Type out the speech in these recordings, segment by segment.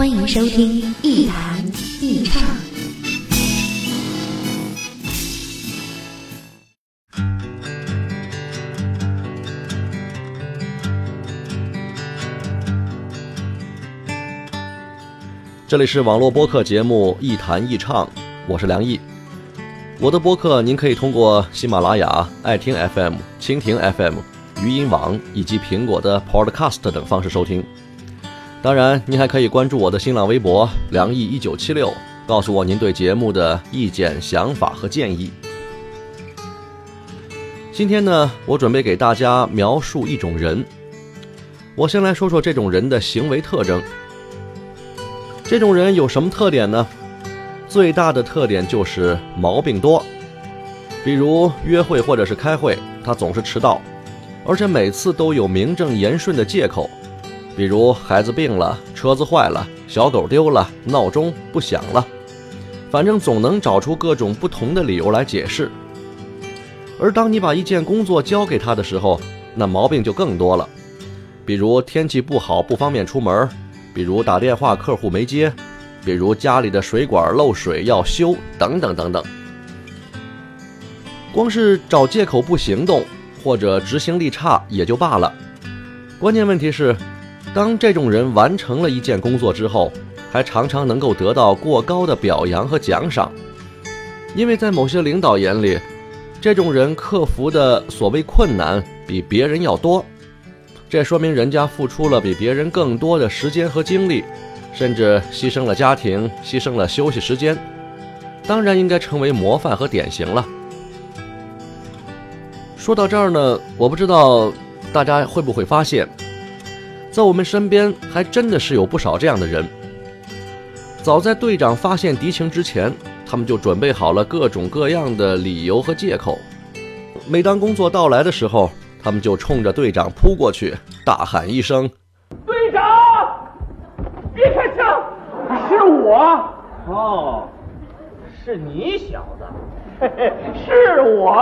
欢迎收听一谈一唱。这里是网络播客节目《一谈一唱》，我是梁毅。我的播客您可以通过喜马拉雅、爱听 FM、蜻蜓 FM、语音网以及苹果的 Podcast 等方式收听。当然，您还可以关注我的新浪微博“梁毅一九七六”，告诉我您对节目的意见、想法和建议。今天呢，我准备给大家描述一种人。我先来说说这种人的行为特征。这种人有什么特点呢？最大的特点就是毛病多，比如约会或者是开会，他总是迟到，而且每次都有名正言顺的借口，比如孩子病了、车子坏了、小狗丢了、闹钟不响了，反正总能找出各种不同的理由来解释。而当你把一件工作交给他的时候，那毛病就更多了，比如天气不好不方便出门。比如打电话客户没接，比如家里的水管漏水要修，等等等等。光是找借口不行动，或者执行力差也就罢了，关键问题是，当这种人完成了一件工作之后，还常常能够得到过高的表扬和奖赏，因为在某些领导眼里，这种人克服的所谓困难比别人要多。这说明人家付出了比别人更多的时间和精力，甚至牺牲了家庭，牺牲了休息时间，当然应该成为模范和典型了。说到这儿呢，我不知道大家会不会发现，在我们身边还真的是有不少这样的人。早在队长发现敌情之前，他们就准备好了各种各样的理由和借口。每当工作到来的时候，他们就冲着队长扑过去，大喊一声：“队长，别开枪！是我。哦，是你小子，嘿嘿，是我。”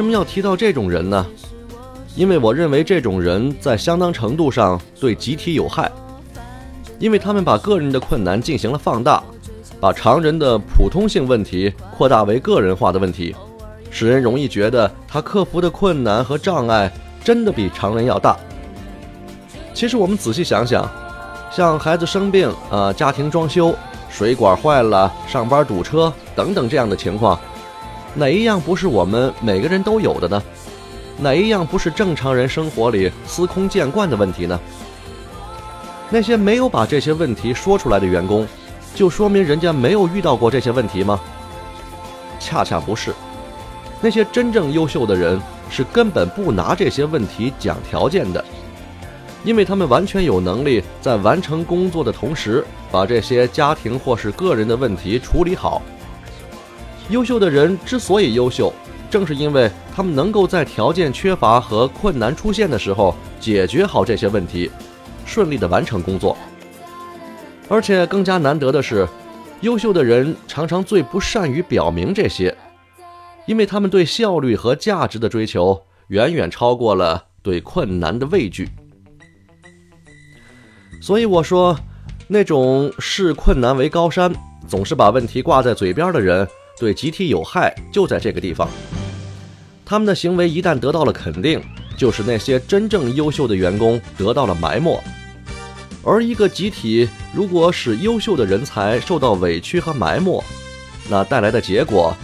为什么要提到这种人呢？因为我认为这种人在相当程度上对集体有害，因为他们把个人的困难进行了放大，把常人的普通性问题扩大为个人化的问题，使人容易觉得他克服的困难和障碍真的比常人要大。其实我们仔细想想，像孩子生病啊、家庭装修、水管坏了、上班堵车等等这样的情况。哪一样不是我们每个人都有的呢？哪一样不是正常人生活里司空见惯的问题呢？那些没有把这些问题说出来的员工，就说明人家没有遇到过这些问题吗？恰恰不是，那些真正优秀的人是根本不拿这些问题讲条件的，因为他们完全有能力在完成工作的同时，把这些家庭或是个人的问题处理好。优秀的人之所以优秀，正是因为他们能够在条件缺乏和困难出现的时候解决好这些问题。顺利的完成工作，而且更加难得的是，优秀的人常常最不善于表明这些，因为他们对效率和价值的追求远远超过了对困难的畏惧。所以我说，那种视困难为高山，总是把问题挂在嘴边的人，对集体有害，就在这个地方。他们的行为一旦得到了肯定，就是那些真正优秀的员工得到了埋没。而一个集体如果使优秀的人才受到委屈和埋没，那带来的结果，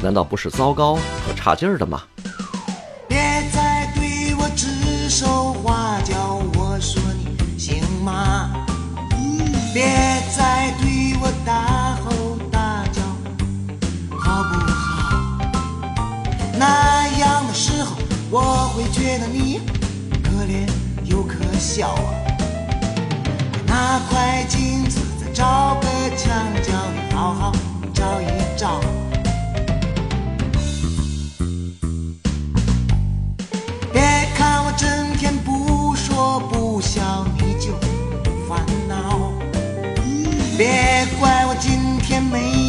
难道不是糟糕和差劲儿的吗？别再对我指手画脚，我说你行吗？别我会觉得你可怜又可笑啊。拿块镜子，再找个墙角，你好好照一照。别看我整天不说不笑，你就烦恼。别怪我今天没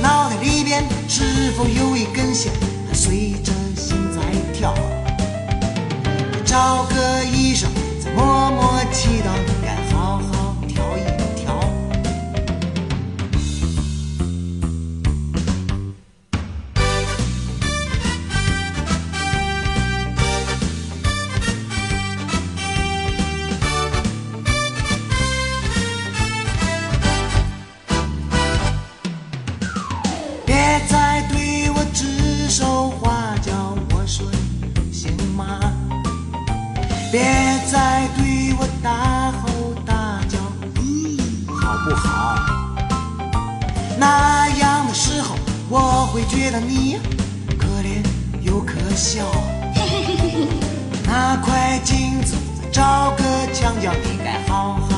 脑袋里边是否有一根弦，还随着心在跳？找个医生，再默默祈祷，会觉得你可怜又可笑。拿块镜子，再找个墙角，你该好好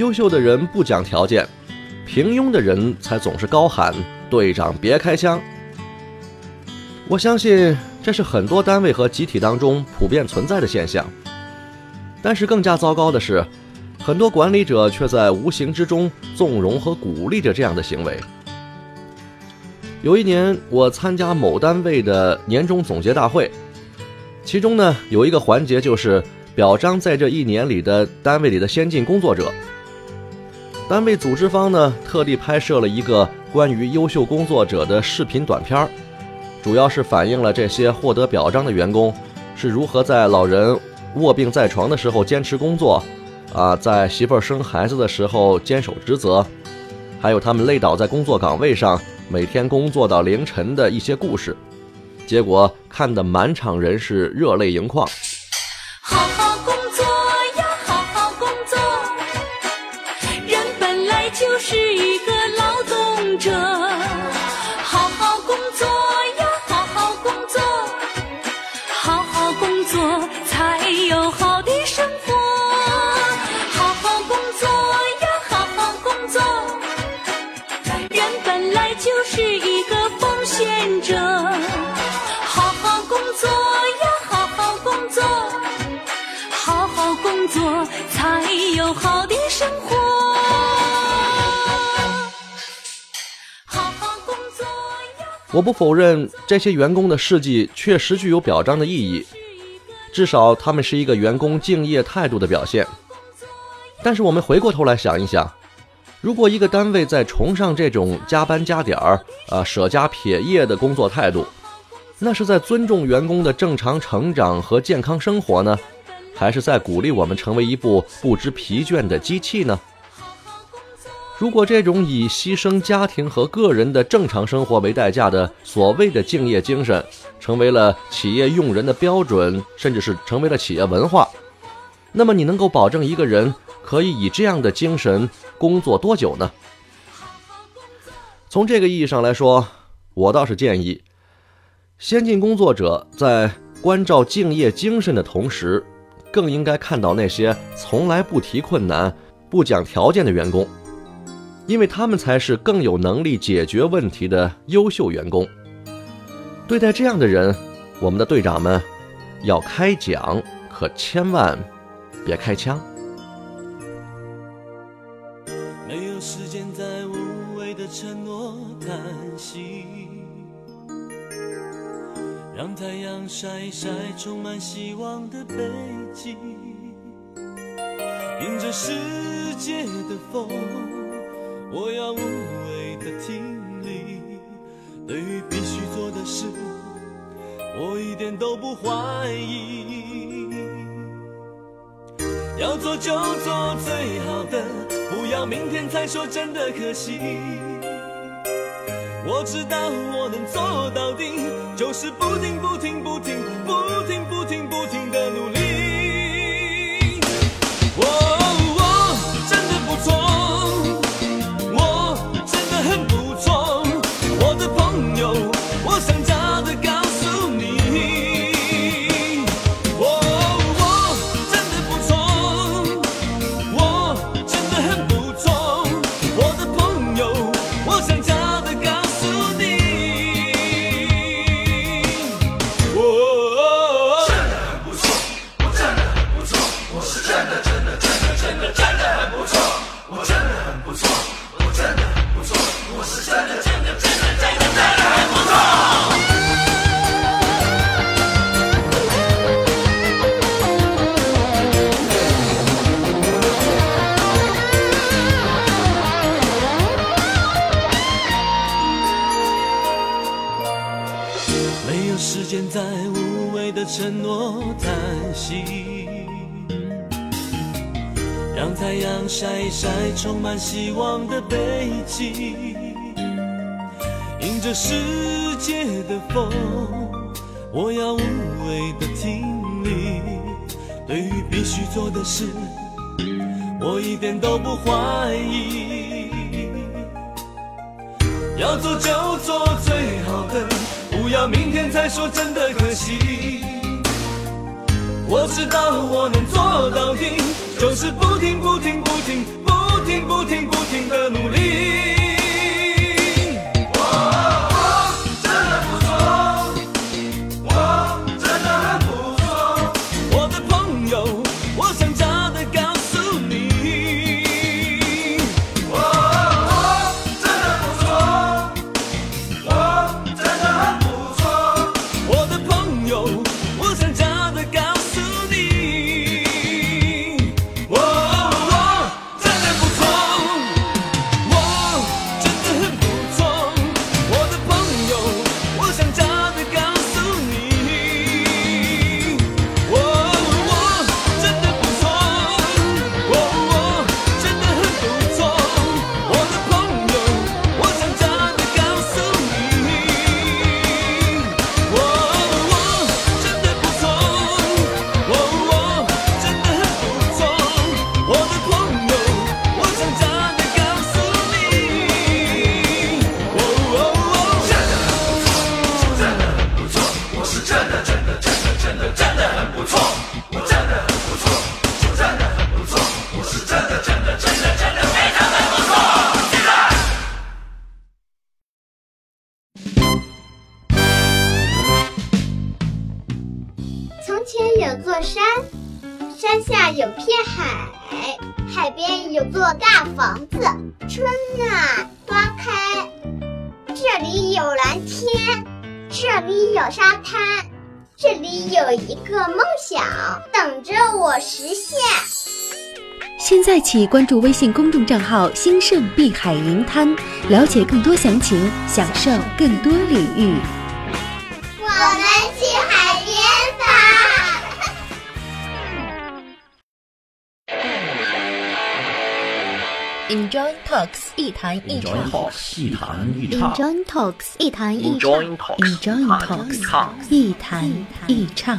优秀的人不讲条件，平庸的人才总是高喊“队长别开枪”。我相信这是很多单位和集体当中普遍存在的现象。但是更加糟糕的是，很多管理者却在无形之中纵容和鼓励着这样的行为。有一年，我参加某单位的年终总结大会，其中呢有一个环节就是表彰在这一年里的单位里的先进工作者。单位组织方呢特地拍摄了一个关于优秀工作者的视频短片儿，主要是反映了这些获得表彰的员工是如何在老人卧病在床的时候坚持工作，啊，在媳妇儿生孩子的时候坚守职责，还有他们累倒在工作岗位上，每天工作到凌晨的一些故事。结果看得满场人是热泪盈眶。我不否认这些员工的事迹确实具有表彰的意义，至少他们是一个员工敬业态度的表现。但是我们回过头来想一想，如果一个单位在崇尚这种加班加点儿、啊舍家撇业的工作态度，那是在尊重员工的正常成长和健康生活呢，还是在鼓励我们成为一部不知疲倦的机器呢？如果这种以牺牲家庭和个人的正常生活为代价的所谓的敬业精神，成为了企业用人的标准，甚至是成为了企业文化，那么你能够保证一个人可以以这样的精神工作多久呢？从这个意义上来说，我倒是建议，先进工作者在关照敬业精神的同时，更应该看到那些从来不提困难、不讲条件的员工。因为他们才是更有能力解决问题的优秀员工。对待这样的人，我们的队长们要开讲，可千万别开枪。没有时间在无谓的承诺叹息，让太阳晒一晒充满希望的背脊，迎着世界的风。我要无畏的挺立，对于必须做的事，我一点都不怀疑。要做就做最好的，不要明天才说真的可惜。我知道我能做到底，就是不停不停不停不停不停不停的努力。承诺叹息。让太阳晒一晒充满希望的背脊，迎着世界的风，我要无畏的挺立。对于必须做的事，我一点都不怀疑。要做就做最好的，不要明天才说真的可惜。我知道我能做到底，就是不停不停不停不停不停不停的努力。真的非常的不错现在从前有座山山下有片海海边有座大房子春暖花开这里有蓝天这里有沙滩这里有一个梦想等着我实现。现在起关注微信公众账号“兴盛碧海银滩”，了解更多详情，享受更多礼遇。我们去海边吧。Enjoy Talks 一谈一唱 Talks 一谈一唱。，Enjoy Talks 一谈一唱 Enjoy Talks，Enjoy 一 Talks 唱一谈一唱。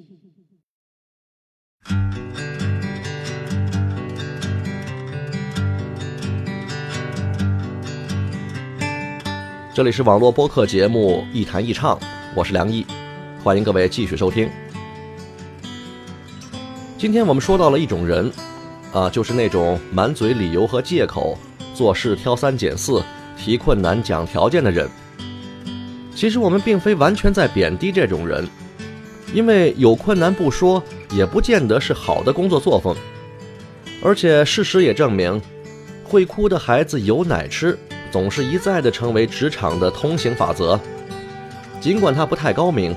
这里是网络播客节目《一谈一唱》，我是梁毅，欢迎各位继续收听。今天我们说到了一种人，啊，就是那种满嘴理由和借口，做事挑三拣四，提困难讲条件的人。其实我们并非完全在贬低这种人，因为有困难不说，也不见得是好的工作作风。而且事实也证明，会哭的孩子有奶吃。总是一再的成为职场的通行法则，尽管它不太高明，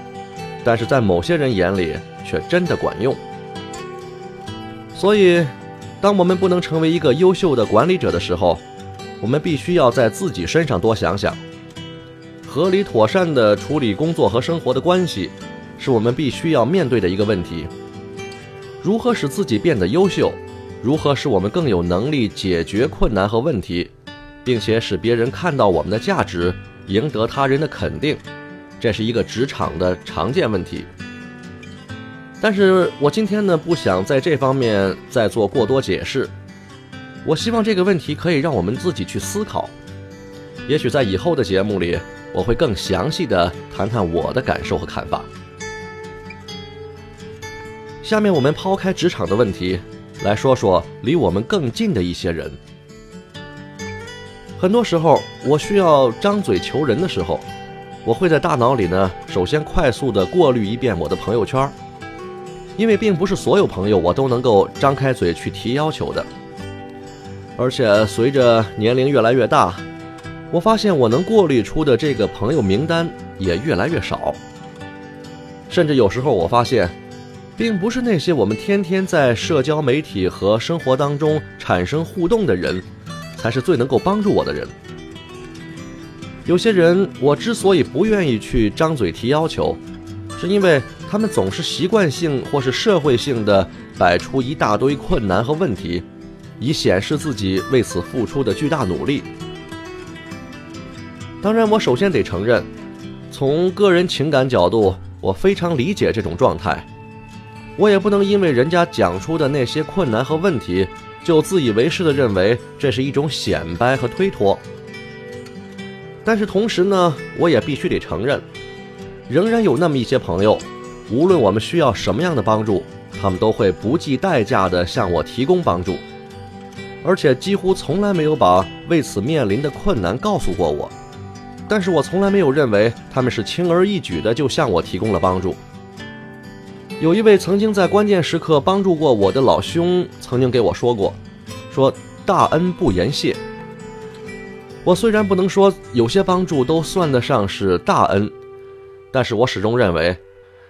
但是在某些人眼里却真的管用。所以，当我们不能成为一个优秀的管理者的时候，我们必须要在自己身上多想想。合理妥善的处理工作和生活的关系，是我们必须要面对的一个问题。如何使自己变得优秀？如何使我们更有能力解决困难和问题？并且使别人看到我们的价值，赢得他人的肯定，这是一个职场的常见问题。但是我今天呢，不想在这方面再做过多解释。我希望这个问题可以让我们自己去思考。也许在以后的节目里，我会更详细的谈谈我的感受和看法。下面我们抛开职场的问题，来说说离我们更近的一些人。很多时候，我需要张嘴求人的时候，我会在大脑里呢，首先快速的过滤一遍我的朋友圈，因为并不是所有朋友我都能够张开嘴去提要求的。而且随着年龄越来越大，我发现我能过滤出的这个朋友名单也越来越少。甚至有时候我发现，并不是那些我们天天在社交媒体和生活当中产生互动的人。才是最能够帮助我的人。有些人，我之所以不愿意去张嘴提要求，是因为他们总是习惯性或是社会性的摆出一大堆困难和问题，以显示自己为此付出的巨大努力。当然，我首先得承认，从个人情感角度，我非常理解这种状态。我也不能因为人家讲出的那些困难和问题。就自以为是地认为这是一种显摆和推脱，但是同时呢，我也必须得承认，仍然有那么一些朋友，无论我们需要什么样的帮助，他们都会不计代价地向我提供帮助，而且几乎从来没有把为此面临的困难告诉过我。但是我从来没有认为他们是轻而易举的就向我提供了帮助。有一位曾经在关键时刻帮助过我的老兄，曾经给我说过：“说大恩不言谢。”我虽然不能说有些帮助都算得上是大恩，但是我始终认为，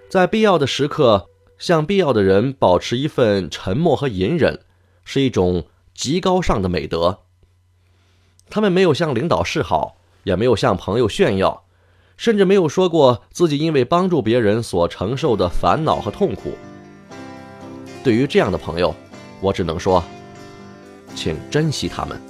在必要的时刻向必要的人保持一份沉默和隐忍，是一种极高尚的美德。他们没有向领导示好，也没有向朋友炫耀。甚至没有说过自己因为帮助别人所承受的烦恼和痛苦。对于这样的朋友，我只能说，请珍惜他们。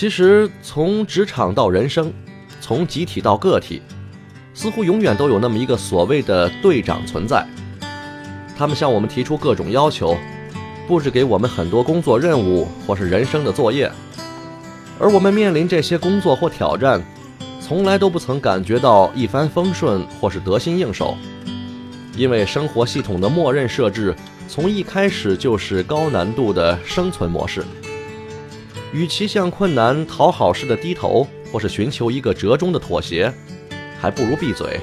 其实，从职场到人生，从集体到个体，似乎永远都有那么一个所谓的队长存在。他们向我们提出各种要求，布置给我们很多工作任务或是人生的作业，而我们面临这些工作或挑战，从来都不曾感觉到一帆风顺或是得心应手，因为生活系统的默认设置从一开始就是高难度的生存模式。与其向困难讨好式的低头，或是寻求一个折中的妥协，还不如闭嘴。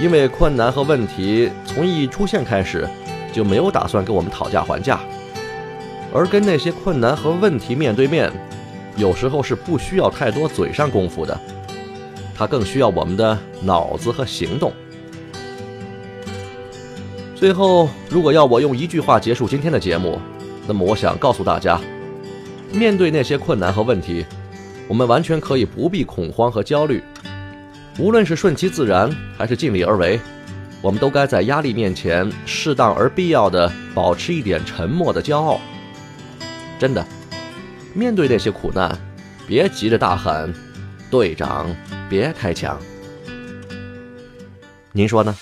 因为困难和问题从一出现开始，就没有打算跟我们讨价还价，而跟那些困难和问题面对面，有时候是不需要太多嘴上功夫的，它更需要我们的脑子和行动。最后，如果要我用一句话结束今天的节目，那么我想告诉大家。面对那些困难和问题，我们完全可以不必恐慌和焦虑。无论是顺其自然，还是尽力而为，我们都该在压力面前适当而必要的保持一点沉默的骄傲。真的，面对那些苦难，别急着大喊：“队长，别开枪。”您说呢？